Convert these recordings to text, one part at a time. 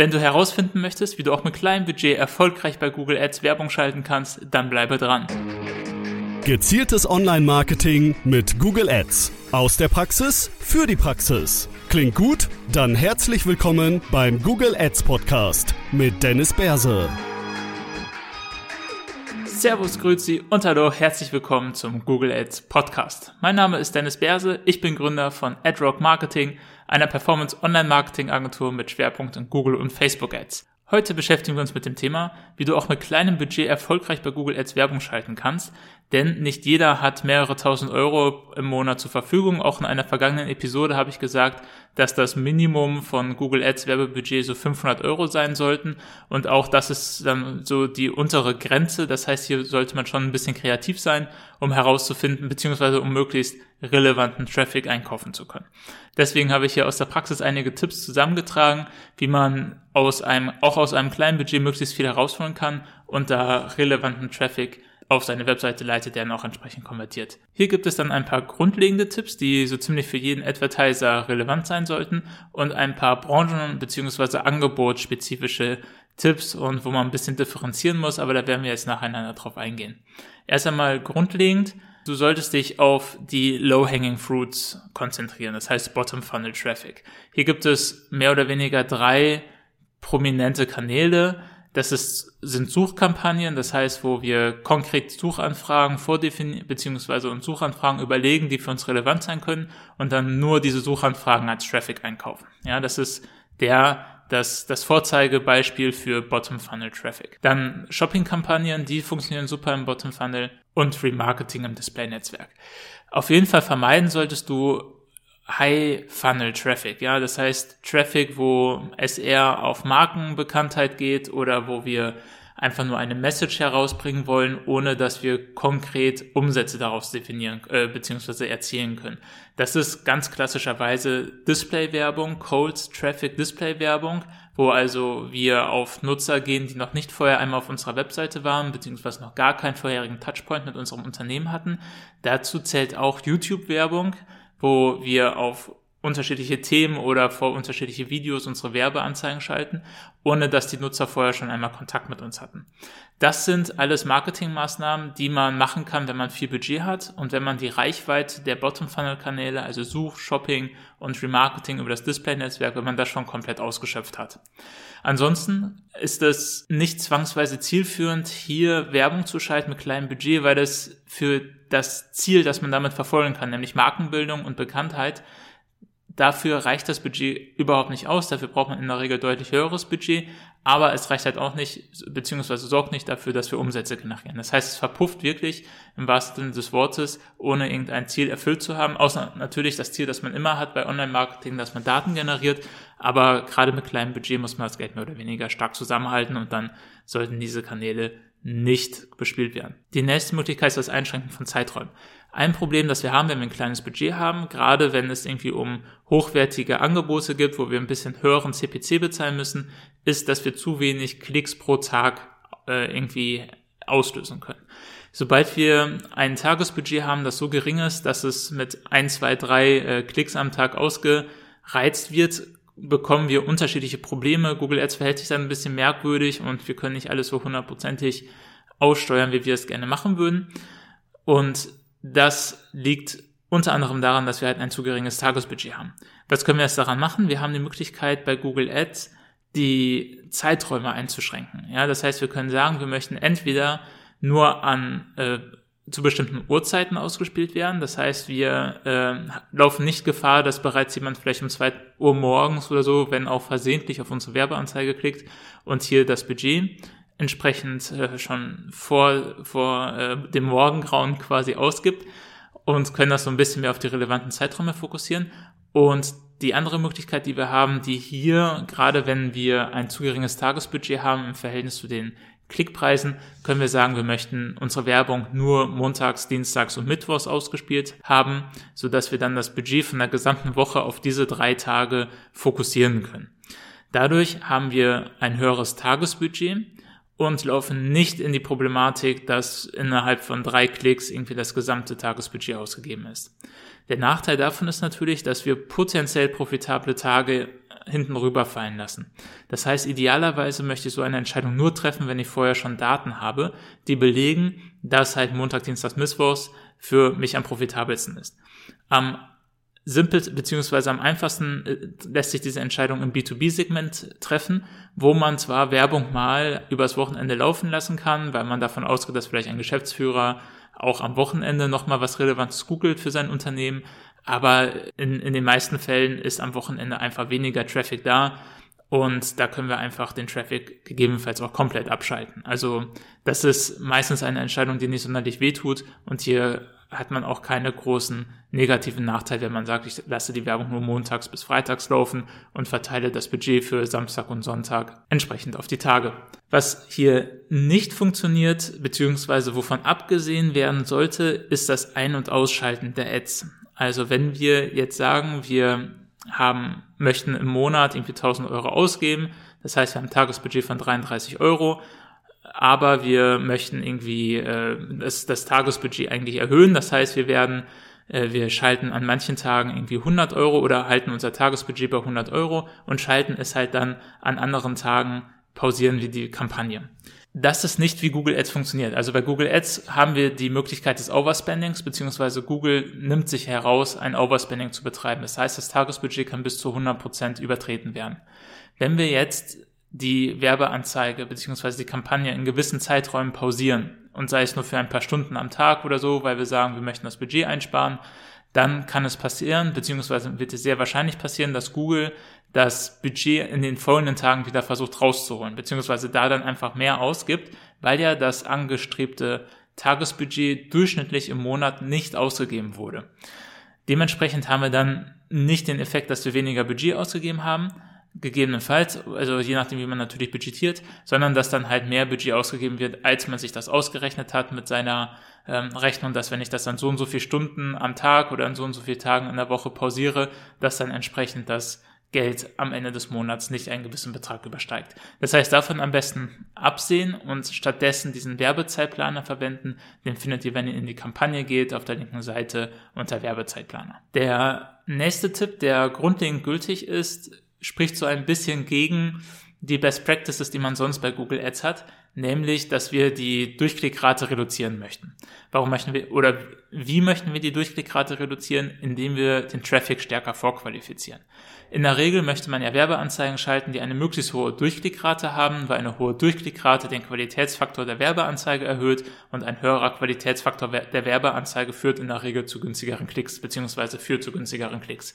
Wenn du herausfinden möchtest, wie du auch mit kleinem Budget erfolgreich bei Google Ads Werbung schalten kannst, dann bleibe dran. Gezieltes Online-Marketing mit Google Ads. Aus der Praxis für die Praxis. Klingt gut? Dann herzlich willkommen beim Google Ads Podcast mit Dennis Berse. Servus, Grüezi und hallo, herzlich willkommen zum Google Ads Podcast. Mein Name ist Dennis Berse, ich bin Gründer von AdRock Marketing, einer Performance Online Marketing Agentur mit Schwerpunkt in Google und Facebook Ads. Heute beschäftigen wir uns mit dem Thema, wie du auch mit kleinem Budget erfolgreich bei Google Ads Werbung schalten kannst, denn nicht jeder hat mehrere tausend Euro im Monat zur Verfügung. Auch in einer vergangenen Episode habe ich gesagt, dass das Minimum von Google Ads Werbebudget so 500 Euro sein sollten und auch das ist dann so die untere Grenze. Das heißt, hier sollte man schon ein bisschen kreativ sein, um herauszufinden, beziehungsweise um möglichst relevanten Traffic einkaufen zu können. Deswegen habe ich hier aus der Praxis einige Tipps zusammengetragen, wie man aus einem, auch aus einem kleinen Budget möglichst viel herausholen kann und da relevanten Traffic auf seine Webseite leitet, der dann auch entsprechend konvertiert. Hier gibt es dann ein paar grundlegende Tipps, die so ziemlich für jeden Advertiser relevant sein sollten und ein paar branchen- bzw. angebotsspezifische Tipps und wo man ein bisschen differenzieren muss, aber da werden wir jetzt nacheinander drauf eingehen. Erst einmal grundlegend, Du solltest dich auf die Low-Hanging Fruits konzentrieren, das heißt Bottom Funnel Traffic. Hier gibt es mehr oder weniger drei prominente Kanäle. Das ist, sind Suchkampagnen, das heißt, wo wir konkret Suchanfragen vordefinieren, beziehungsweise uns Suchanfragen überlegen, die für uns relevant sein können und dann nur diese Suchanfragen als Traffic einkaufen. Ja, das ist der das, das Vorzeigebeispiel für Bottom-Funnel-Traffic. Dann Shopping-Kampagnen, die funktionieren super im Bottom-Funnel und Remarketing im Display-Netzwerk. Auf jeden Fall vermeiden solltest du High-Funnel-Traffic, ja, das heißt Traffic, wo es eher auf Markenbekanntheit geht oder wo wir einfach nur eine Message herausbringen wollen, ohne dass wir konkret Umsätze daraus definieren äh, bzw. erzielen können. Das ist ganz klassischerweise Display-Werbung, Cold Traffic Display-Werbung, wo also wir auf Nutzer gehen, die noch nicht vorher einmal auf unserer Webseite waren, beziehungsweise noch gar keinen vorherigen Touchpoint mit unserem Unternehmen hatten. Dazu zählt auch YouTube-Werbung, wo wir auf unterschiedliche Themen oder vor unterschiedliche Videos unsere Werbeanzeigen schalten, ohne dass die Nutzer vorher schon einmal Kontakt mit uns hatten. Das sind alles Marketingmaßnahmen, die man machen kann, wenn man viel Budget hat und wenn man die Reichweite der Bottom-Funnel-Kanäle, also Such, Shopping und Remarketing über das Display-Netzwerk, wenn man das schon komplett ausgeschöpft hat. Ansonsten ist es nicht zwangsweise zielführend, hier Werbung zu schalten mit kleinem Budget, weil das für das Ziel, das man damit verfolgen kann, nämlich Markenbildung und Bekanntheit, Dafür reicht das Budget überhaupt nicht aus. Dafür braucht man in der Regel deutlich höheres Budget. Aber es reicht halt auch nicht, beziehungsweise sorgt nicht dafür, dass wir Umsätze generieren. Das heißt, es verpufft wirklich im wahrsten Sinne des Wortes, ohne irgendein Ziel erfüllt zu haben. Außer natürlich das Ziel, das man immer hat bei Online-Marketing, dass man Daten generiert. Aber gerade mit kleinem Budget muss man das Geld mehr oder weniger stark zusammenhalten und dann sollten diese Kanäle nicht bespielt werden. Die nächste Möglichkeit ist das Einschränken von Zeiträumen. Ein Problem, das wir haben, wenn wir ein kleines Budget haben, gerade wenn es irgendwie um hochwertige Angebote gibt, wo wir ein bisschen höheren CPC bezahlen müssen, ist, dass wir zu wenig Klicks pro Tag äh, irgendwie auslösen können. Sobald wir ein Tagesbudget haben, das so gering ist, dass es mit ein, zwei, drei äh, Klicks am Tag ausgereizt wird, bekommen wir unterschiedliche Probleme. Google Ads verhält sich dann ein bisschen merkwürdig und wir können nicht alles so hundertprozentig aussteuern, wie wir es gerne machen würden. Und das liegt unter anderem daran, dass wir halt ein zu geringes Tagesbudget haben. Was können wir jetzt daran machen? Wir haben die Möglichkeit bei Google Ads die Zeiträume einzuschränken. Ja, das heißt, wir können sagen, wir möchten entweder nur an äh, zu bestimmten Uhrzeiten ausgespielt werden. Das heißt, wir äh, laufen nicht Gefahr, dass bereits jemand vielleicht um zwei Uhr morgens oder so, wenn auch versehentlich auf unsere Werbeanzeige klickt und hier das Budget entsprechend äh, schon vor, vor äh, dem Morgengrauen quasi ausgibt und können das so ein bisschen mehr auf die relevanten Zeiträume fokussieren. Und die andere Möglichkeit, die wir haben, die hier, gerade wenn wir ein zu geringes Tagesbudget haben im Verhältnis zu den Klickpreisen können wir sagen, wir möchten unsere Werbung nur montags, dienstags und mittwochs ausgespielt haben, so dass wir dann das Budget von der gesamten Woche auf diese drei Tage fokussieren können. Dadurch haben wir ein höheres Tagesbudget und laufen nicht in die Problematik, dass innerhalb von drei Klicks irgendwie das gesamte Tagesbudget ausgegeben ist. Der Nachteil davon ist natürlich, dass wir potenziell profitable Tage hinten rüberfallen lassen. Das heißt, idealerweise möchte ich so eine Entscheidung nur treffen, wenn ich vorher schon Daten habe, die belegen, dass halt Montag, Dienstag, Mittwochs für mich am profitabelsten ist. Am simpel beziehungsweise am einfachsten äh, lässt sich diese Entscheidung im B2B-Segment treffen, wo man zwar Werbung mal übers Wochenende laufen lassen kann, weil man davon ausgeht, dass vielleicht ein Geschäftsführer auch am Wochenende nochmal was Relevantes googelt für sein Unternehmen, aber in, in den meisten Fällen ist am Wochenende einfach weniger Traffic da und da können wir einfach den Traffic gegebenenfalls auch komplett abschalten. Also das ist meistens eine Entscheidung, die nicht sonderlich wehtut und hier hat man auch keine großen negativen Nachteile, wenn man sagt, ich lasse die Werbung nur montags bis freitags laufen und verteile das Budget für Samstag und Sonntag entsprechend auf die Tage. Was hier nicht funktioniert, beziehungsweise wovon abgesehen werden sollte, ist das Ein- und Ausschalten der Ads. Also wenn wir jetzt sagen, wir haben, möchten im Monat irgendwie 1000 Euro ausgeben, das heißt, wir haben ein Tagesbudget von 33 Euro, aber wir möchten irgendwie äh, das, das Tagesbudget eigentlich erhöhen. Das heißt, wir werden, äh, wir schalten an manchen Tagen irgendwie 100 Euro oder halten unser Tagesbudget bei 100 Euro und schalten es halt dann an anderen Tagen, pausieren wir die Kampagne. Das ist nicht, wie Google Ads funktioniert. Also bei Google Ads haben wir die Möglichkeit des Overspendings, beziehungsweise Google nimmt sich heraus, ein Overspending zu betreiben. Das heißt, das Tagesbudget kann bis zu 100 Prozent übertreten werden. Wenn wir jetzt die Werbeanzeige beziehungsweise die Kampagne in gewissen Zeiträumen pausieren und sei es nur für ein paar Stunden am Tag oder so, weil wir sagen, wir möchten das Budget einsparen, dann kann es passieren, beziehungsweise wird es sehr wahrscheinlich passieren, dass Google das Budget in den folgenden Tagen wieder versucht rauszuholen, beziehungsweise da dann einfach mehr ausgibt, weil ja das angestrebte Tagesbudget durchschnittlich im Monat nicht ausgegeben wurde. Dementsprechend haben wir dann nicht den Effekt, dass wir weniger Budget ausgegeben haben, gegebenenfalls, also je nachdem, wie man natürlich budgetiert, sondern dass dann halt mehr Budget ausgegeben wird, als man sich das ausgerechnet hat mit seiner ähm, Rechnung, dass wenn ich das dann so und so viele Stunden am Tag oder an so und so viele Tagen in der Woche pausiere, dass dann entsprechend das Geld am Ende des Monats nicht einen gewissen Betrag übersteigt. Das heißt, davon am besten absehen und stattdessen diesen Werbezeitplaner verwenden. Den findet ihr, wenn ihr in die Kampagne geht, auf der linken Seite unter Werbezeitplaner. Der nächste Tipp, der grundlegend gültig ist, spricht so ein bisschen gegen die Best Practices, die man sonst bei Google Ads hat, nämlich, dass wir die Durchklickrate reduzieren möchten. Warum möchten wir oder wie möchten wir die Durchklickrate reduzieren? Indem wir den Traffic stärker vorqualifizieren. In der Regel möchte man ja Werbeanzeigen schalten, die eine möglichst hohe Durchklickrate haben, weil eine hohe Durchklickrate den Qualitätsfaktor der Werbeanzeige erhöht und ein höherer Qualitätsfaktor der Werbeanzeige führt in der Regel zu günstigeren Klicks beziehungsweise führt zu günstigeren Klicks.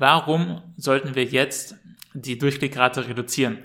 Warum sollten wir jetzt die Durchklickrate reduzieren?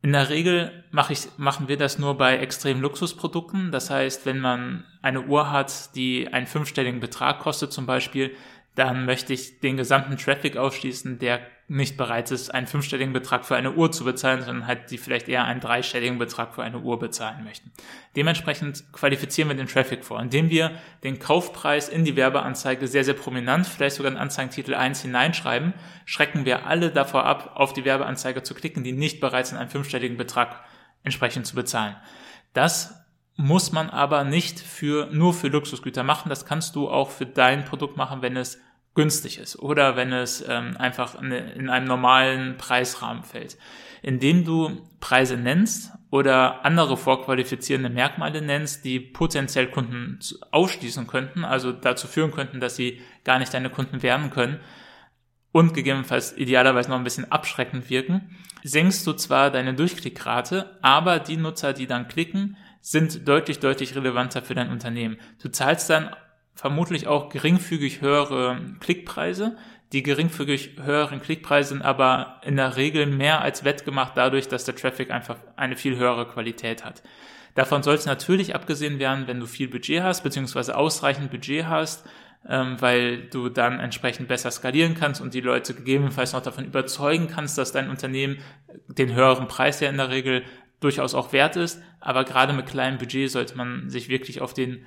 In der Regel mache ich, machen wir das nur bei extremen Luxusprodukten. Das heißt, wenn man eine Uhr hat, die einen fünfstelligen Betrag kostet zum Beispiel, dann möchte ich den gesamten Traffic ausschließen, der nicht bereit ist, einen fünfstelligen Betrag für eine Uhr zu bezahlen, sondern halt die vielleicht eher einen dreistelligen Betrag für eine Uhr bezahlen möchten. Dementsprechend qualifizieren wir den Traffic vor, indem wir den Kaufpreis in die Werbeanzeige sehr, sehr prominent, vielleicht sogar in Anzeigentitel 1 hineinschreiben, schrecken wir alle davor ab, auf die Werbeanzeige zu klicken, die nicht bereit sind, einen fünfstelligen Betrag entsprechend zu bezahlen. Das muss man aber nicht für, nur für Luxusgüter machen. Das kannst du auch für dein Produkt machen, wenn es günstig ist oder wenn es ähm, einfach in, in einem normalen Preisrahmen fällt. Indem du Preise nennst oder andere vorqualifizierende Merkmale nennst, die potenziell Kunden ausschließen könnten, also dazu führen könnten, dass sie gar nicht deine Kunden werden können und gegebenenfalls idealerweise noch ein bisschen abschreckend wirken, senkst du zwar deine Durchklickrate, aber die Nutzer, die dann klicken, sind deutlich, deutlich relevanter für dein Unternehmen. Du zahlst dann vermutlich auch geringfügig höhere Klickpreise. Die geringfügig höheren Klickpreise sind aber in der Regel mehr als wettgemacht dadurch, dass der Traffic einfach eine viel höhere Qualität hat. Davon soll es natürlich abgesehen werden, wenn du viel Budget hast, beziehungsweise ausreichend Budget hast, ähm, weil du dann entsprechend besser skalieren kannst und die Leute gegebenenfalls noch davon überzeugen kannst, dass dein Unternehmen den höheren Preis ja in der Regel durchaus auch wert ist. Aber gerade mit kleinem Budget sollte man sich wirklich auf den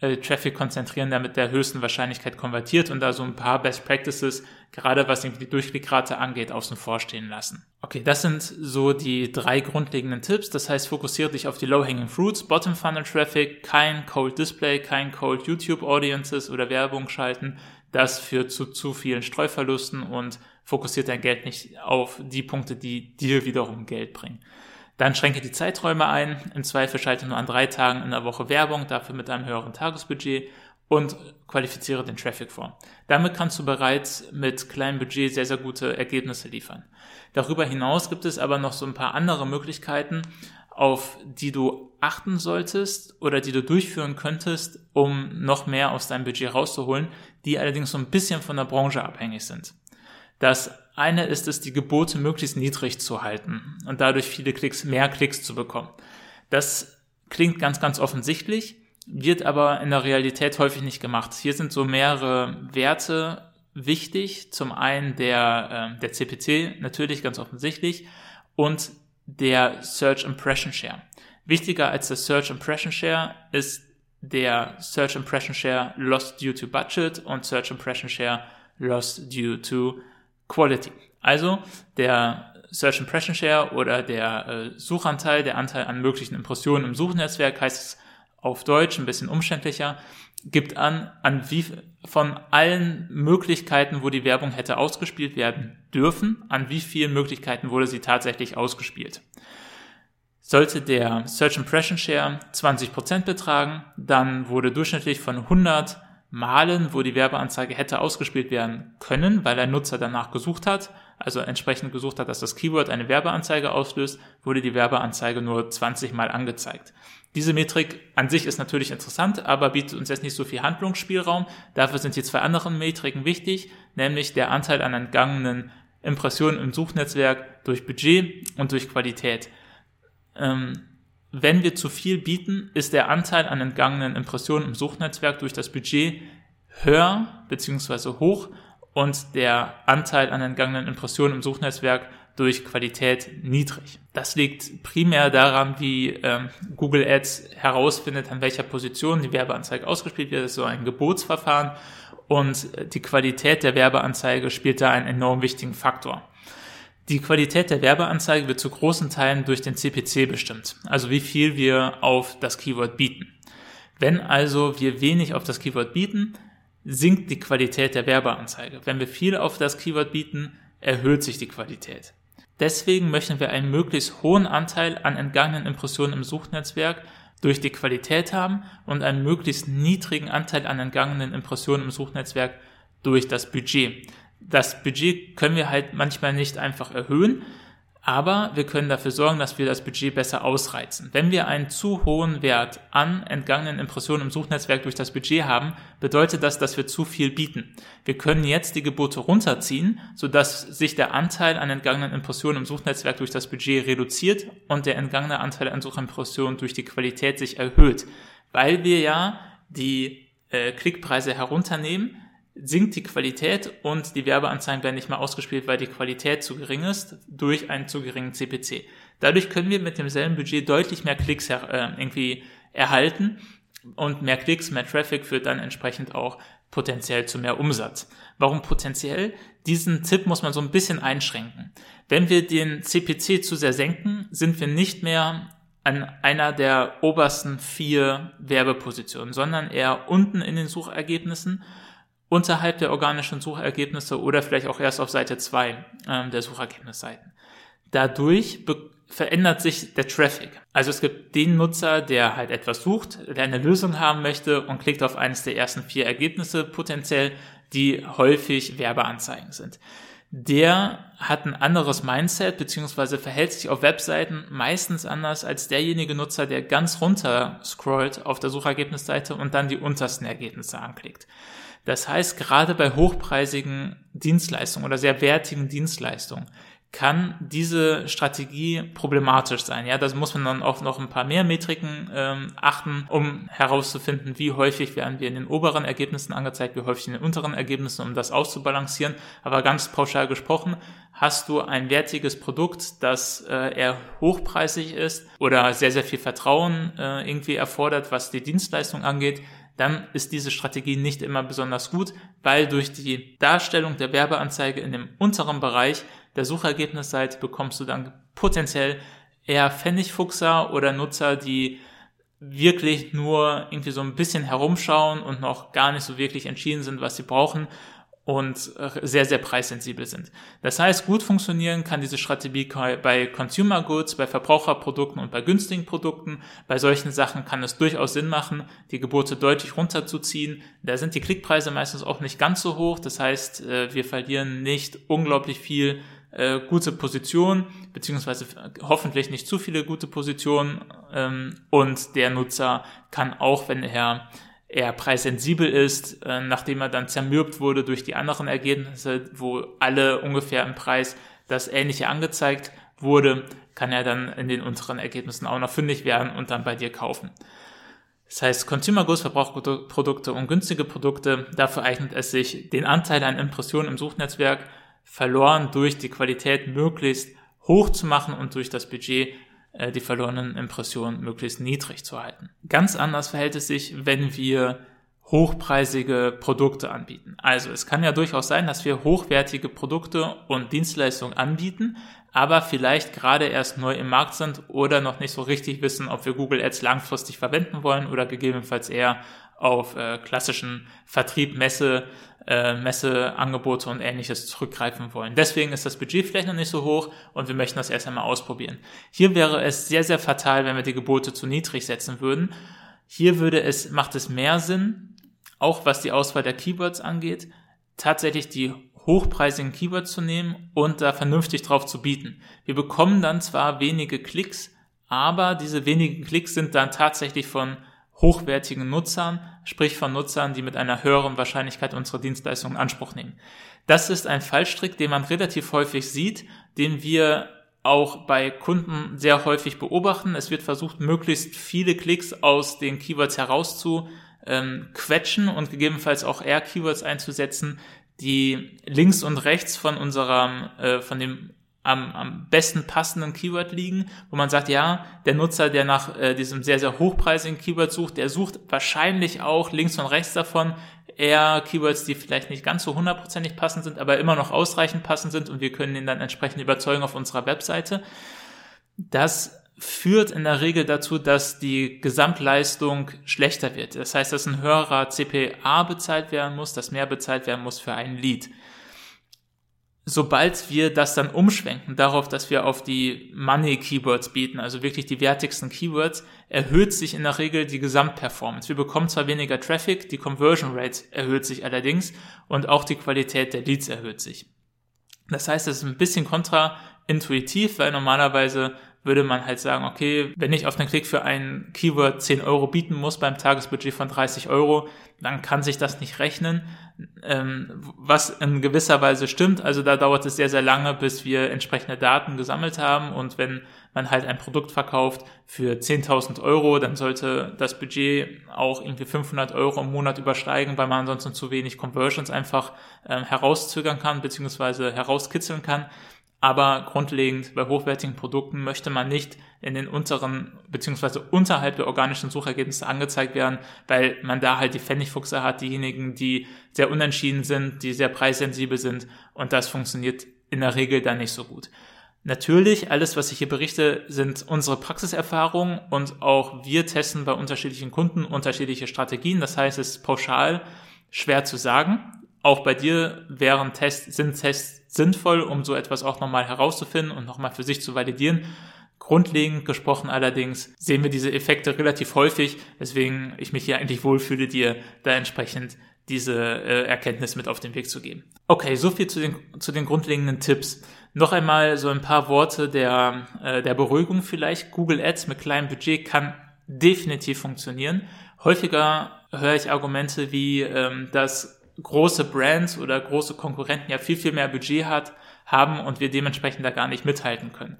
äh, Traffic konzentrieren, der mit der höchsten Wahrscheinlichkeit konvertiert und da so ein paar Best Practices, gerade was die Durchklickrate angeht, außen vor stehen lassen. Okay, das sind so die drei grundlegenden Tipps. Das heißt, fokussiere dich auf die Low-Hanging Fruits, Bottom Funnel Traffic, kein Cold Display, kein Cold YouTube Audiences oder Werbung schalten. Das führt zu zu vielen Streuverlusten und fokussiert dein Geld nicht auf die Punkte, die dir wiederum Geld bringen. Dann schränke die Zeiträume ein. Im Zweifel schalte nur an drei Tagen in der Woche Werbung, dafür mit einem höheren Tagesbudget und qualifiziere den Traffic vor. Damit kannst du bereits mit kleinem Budget sehr, sehr gute Ergebnisse liefern. Darüber hinaus gibt es aber noch so ein paar andere Möglichkeiten, auf die du achten solltest oder die du durchführen könntest, um noch mehr aus deinem Budget rauszuholen, die allerdings so ein bisschen von der Branche abhängig sind. Das eine ist es, die Gebote möglichst niedrig zu halten und dadurch viele Klicks, mehr Klicks zu bekommen. Das klingt ganz, ganz offensichtlich, wird aber in der Realität häufig nicht gemacht. Hier sind so mehrere Werte wichtig. Zum einen der, äh, der CPC, natürlich ganz offensichtlich, und der Search Impression Share. Wichtiger als der Search Impression Share ist der Search Impression Share lost due to budget und Search Impression Share lost due to quality. Also der Search Impression Share oder der äh, Suchanteil, der Anteil an möglichen Impressionen im Suchnetzwerk heißt es auf Deutsch, ein bisschen umständlicher, gibt an, an wie von allen Möglichkeiten, wo die Werbung hätte ausgespielt werden dürfen, an wie vielen Möglichkeiten wurde sie tatsächlich ausgespielt. Sollte der Search Impression Share 20% betragen, dann wurde durchschnittlich von 100 Malen, wo die Werbeanzeige hätte ausgespielt werden können, weil der Nutzer danach gesucht hat, also entsprechend gesucht hat, dass das Keyword eine Werbeanzeige auslöst, wurde die Werbeanzeige nur 20 Mal angezeigt. Diese Metrik an sich ist natürlich interessant, aber bietet uns jetzt nicht so viel Handlungsspielraum. Dafür sind die zwei anderen Metriken wichtig, nämlich der Anteil an entgangenen Impressionen im Suchnetzwerk durch Budget und durch Qualität. Ähm, wenn wir zu viel bieten, ist der Anteil an entgangenen Impressionen im Suchnetzwerk durch das Budget höher bzw. hoch und der Anteil an entgangenen Impressionen im Suchnetzwerk durch Qualität niedrig. Das liegt primär daran, wie ähm, Google Ads herausfindet, an welcher Position die Werbeanzeige ausgespielt wird. Das ist so ein Gebotsverfahren und die Qualität der Werbeanzeige spielt da einen enorm wichtigen Faktor. Die Qualität der Werbeanzeige wird zu großen Teilen durch den CPC bestimmt, also wie viel wir auf das Keyword bieten. Wenn also wir wenig auf das Keyword bieten, sinkt die Qualität der Werbeanzeige. Wenn wir viel auf das Keyword bieten, erhöht sich die Qualität. Deswegen möchten wir einen möglichst hohen Anteil an entgangenen Impressionen im Suchnetzwerk durch die Qualität haben und einen möglichst niedrigen Anteil an entgangenen Impressionen im Suchnetzwerk durch das Budget. Das Budget können wir halt manchmal nicht einfach erhöhen, aber wir können dafür sorgen, dass wir das Budget besser ausreizen. Wenn wir einen zu hohen Wert an entgangenen Impressionen im Suchnetzwerk durch das Budget haben, bedeutet das, dass wir zu viel bieten. Wir können jetzt die Gebote runterziehen, sodass sich der Anteil an entgangenen Impressionen im Suchnetzwerk durch das Budget reduziert und der entgangene Anteil an Suchimpressionen durch die Qualität sich erhöht, weil wir ja die äh, Klickpreise herunternehmen sinkt die Qualität und die Werbeanzeigen werden nicht mehr ausgespielt, weil die Qualität zu gering ist durch einen zu geringen CPC. Dadurch können wir mit demselben Budget deutlich mehr Klicks äh, irgendwie erhalten und mehr Klicks, mehr Traffic führt dann entsprechend auch potenziell zu mehr Umsatz. Warum potenziell? Diesen Tipp muss man so ein bisschen einschränken. Wenn wir den CPC zu sehr senken, sind wir nicht mehr an einer der obersten vier Werbepositionen, sondern eher unten in den Suchergebnissen unterhalb der organischen Suchergebnisse oder vielleicht auch erst auf Seite 2 ähm, der Suchergebnisseiten. Dadurch verändert sich der Traffic. Also es gibt den Nutzer, der halt etwas sucht, der eine Lösung haben möchte und klickt auf eines der ersten vier Ergebnisse potenziell, die häufig Werbeanzeigen sind. Der hat ein anderes Mindset beziehungsweise verhält sich auf Webseiten meistens anders als derjenige Nutzer, der ganz runter scrollt auf der Suchergebnisseite und dann die untersten Ergebnisse anklickt. Das heißt, gerade bei hochpreisigen Dienstleistungen oder sehr wertigen Dienstleistungen kann diese Strategie problematisch sein. Ja, das muss man dann auch noch ein paar mehr Metriken ähm, achten, um herauszufinden, wie häufig werden wir in den oberen Ergebnissen angezeigt, wie häufig in den unteren Ergebnissen, um das auszubalancieren. Aber ganz pauschal gesprochen, hast du ein wertiges Produkt, das äh, eher hochpreisig ist oder sehr, sehr viel Vertrauen äh, irgendwie erfordert, was die Dienstleistung angeht, dann ist diese Strategie nicht immer besonders gut, weil durch die Darstellung der Werbeanzeige in dem unteren Bereich der Suchergebnisseite bekommst du dann potenziell eher Pfennigfuchser oder Nutzer, die wirklich nur irgendwie so ein bisschen herumschauen und noch gar nicht so wirklich entschieden sind, was sie brauchen und sehr, sehr preissensibel sind. Das heißt, gut funktionieren kann diese Strategie bei Consumer Goods, bei Verbraucherprodukten und bei günstigen Produkten. Bei solchen Sachen kann es durchaus Sinn machen, die Gebote deutlich runterzuziehen. Da sind die Klickpreise meistens auch nicht ganz so hoch. Das heißt, äh, wir verlieren nicht unglaublich viel äh, gute Position, beziehungsweise hoffentlich nicht zu viele gute Positionen. Ähm, und der Nutzer kann auch, wenn er eher preissensibel ist, äh, nachdem er dann zermürbt wurde durch die anderen Ergebnisse, wo alle ungefähr im Preis das Ähnliche angezeigt wurde, kann er dann in den unteren Ergebnissen auch noch fündig werden und dann bei dir kaufen. Das heißt, Consumer Goods, Verbrauchsprodukte und günstige Produkte, dafür eignet es sich, den Anteil an Impressionen im Suchnetzwerk verloren durch die Qualität möglichst hoch zu machen und durch das Budget die verlorenen Impressionen möglichst niedrig zu halten. Ganz anders verhält es sich, wenn wir hochpreisige Produkte anbieten. Also es kann ja durchaus sein, dass wir hochwertige Produkte und Dienstleistungen anbieten, aber vielleicht gerade erst neu im Markt sind oder noch nicht so richtig wissen, ob wir Google Ads langfristig verwenden wollen oder gegebenenfalls eher auf äh, klassischen Vertrieb, Messe, äh, Messeangebote und ähnliches zurückgreifen wollen. Deswegen ist das Budget vielleicht noch nicht so hoch und wir möchten das erst einmal ausprobieren. Hier wäre es sehr, sehr fatal, wenn wir die Gebote zu niedrig setzen würden. Hier würde es, macht es mehr Sinn, auch was die Auswahl der Keywords angeht, tatsächlich die hochpreisigen Keywords zu nehmen und da vernünftig drauf zu bieten. Wir bekommen dann zwar wenige Klicks, aber diese wenigen Klicks sind dann tatsächlich von hochwertigen Nutzern, sprich von Nutzern, die mit einer höheren Wahrscheinlichkeit unsere Dienstleistung in Anspruch nehmen. Das ist ein Fallstrick, den man relativ häufig sieht, den wir auch bei Kunden sehr häufig beobachten. Es wird versucht, möglichst viele Klicks aus den Keywords herauszu ähm, quetschen und gegebenenfalls auch eher Keywords einzusetzen, die links und rechts von unserem, äh, von dem am, am besten passenden Keyword liegen, wo man sagt, ja, der Nutzer, der nach äh, diesem sehr, sehr hochpreisigen Keyword sucht, der sucht wahrscheinlich auch links und rechts davon eher Keywords, die vielleicht nicht ganz so hundertprozentig passend sind, aber immer noch ausreichend passend sind und wir können ihn dann entsprechend überzeugen auf unserer Webseite. Das führt in der Regel dazu, dass die Gesamtleistung schlechter wird. Das heißt, dass ein höherer CPA bezahlt werden muss, dass mehr bezahlt werden muss für ein Lead sobald wir das dann umschwenken darauf, dass wir auf die Money Keywords bieten, also wirklich die wertigsten Keywords, erhöht sich in der Regel die Gesamtperformance. Wir bekommen zwar weniger Traffic, die Conversion Rate erhöht sich allerdings und auch die Qualität der Leads erhöht sich. Das heißt, es ist ein bisschen kontraintuitiv, weil normalerweise würde man halt sagen, okay, wenn ich auf den Klick für ein Keyword 10 Euro bieten muss beim Tagesbudget von 30 Euro, dann kann sich das nicht rechnen, ähm, was in gewisser Weise stimmt. Also da dauert es sehr, sehr lange, bis wir entsprechende Daten gesammelt haben und wenn man halt ein Produkt verkauft für 10.000 Euro, dann sollte das Budget auch irgendwie 500 Euro im Monat übersteigen, weil man ansonsten zu wenig Conversions einfach ähm, herauszögern kann, beziehungsweise herauskitzeln kann. Aber grundlegend bei hochwertigen Produkten möchte man nicht in den unteren beziehungsweise unterhalb der organischen Suchergebnisse angezeigt werden, weil man da halt die Pfennigfuchse hat, diejenigen, die sehr unentschieden sind, die sehr preissensibel sind und das funktioniert in der Regel dann nicht so gut. Natürlich, alles, was ich hier berichte, sind unsere Praxiserfahrungen und auch wir testen bei unterschiedlichen Kunden unterschiedliche Strategien. Das heißt, es ist pauschal schwer zu sagen. Auch bei dir wären Tests, sind Tests sinnvoll, um so etwas auch nochmal herauszufinden und nochmal für sich zu validieren. Grundlegend gesprochen allerdings sehen wir diese Effekte relativ häufig, weswegen ich mich hier eigentlich wohlfühle, dir da entsprechend diese äh, Erkenntnis mit auf den Weg zu geben. Okay, so viel zu den, zu den grundlegenden Tipps. Noch einmal so ein paar Worte der, äh, der Beruhigung vielleicht. Google Ads mit kleinem Budget kann definitiv funktionieren. Häufiger höre ich Argumente wie, ähm, dass große Brands oder große Konkurrenten ja viel, viel mehr Budget hat, haben und wir dementsprechend da gar nicht mithalten können.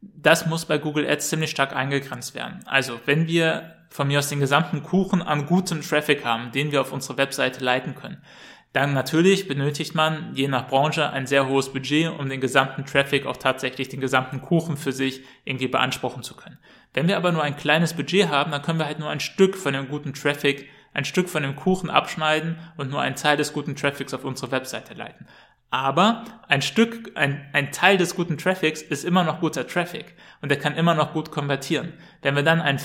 Das muss bei Google Ads ziemlich stark eingegrenzt werden. Also, wenn wir von mir aus den gesamten Kuchen an gutem Traffic haben, den wir auf unsere Webseite leiten können, dann natürlich benötigt man je nach Branche ein sehr hohes Budget, um den gesamten Traffic auch tatsächlich den gesamten Kuchen für sich irgendwie beanspruchen zu können. Wenn wir aber nur ein kleines Budget haben, dann können wir halt nur ein Stück von dem guten Traffic ein Stück von dem Kuchen abschneiden und nur einen Teil des guten Traffics auf unsere Webseite leiten. Aber ein Stück, ein, ein Teil des guten Traffics ist immer noch guter Traffic und der kann immer noch gut konvertieren. Wenn wir dann einen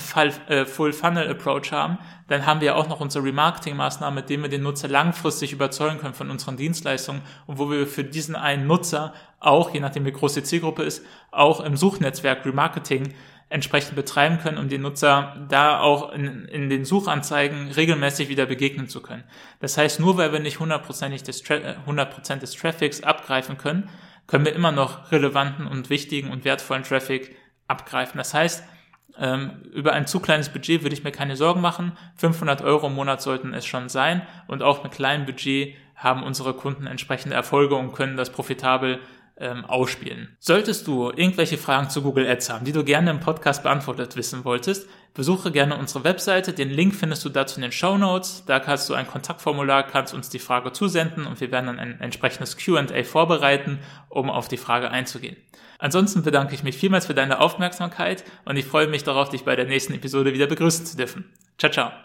äh, Full-Funnel-Approach haben, dann haben wir auch noch unsere Remarketing-Maßnahmen, mit denen wir den Nutzer langfristig überzeugen können von unseren Dienstleistungen und wo wir für diesen einen Nutzer auch, je nachdem wie groß die Zielgruppe ist, auch im Suchnetzwerk Remarketing entsprechend betreiben können, um den Nutzer da auch in, in den Suchanzeigen regelmäßig wieder begegnen zu können. Das heißt, nur weil wir nicht hundertprozentig des, 100% äh, des Traffics abgreifen können, können wir immer noch relevanten und wichtigen und wertvollen Traffic abgreifen. Das heißt, ähm, über ein zu kleines Budget würde ich mir keine Sorgen machen. 500 Euro im Monat sollten es schon sein und auch mit kleinem Budget haben unsere Kunden entsprechende Erfolge und können das profitabel ähm, ausspielen. Solltest du irgendwelche Fragen zu Google Ads haben, die du gerne im Podcast beantwortet wissen wolltest, besuche gerne unsere Webseite. Den Link findest du dazu in den Show Notes. Da kannst du ein Kontaktformular, kannst uns die Frage zusenden und wir werden dann ein entsprechendes Q&A vorbereiten, um auf die Frage einzugehen. Ansonsten bedanke ich mich vielmals für deine Aufmerksamkeit und ich freue mich darauf, dich bei der nächsten Episode wieder begrüßen zu dürfen. Ciao, ciao.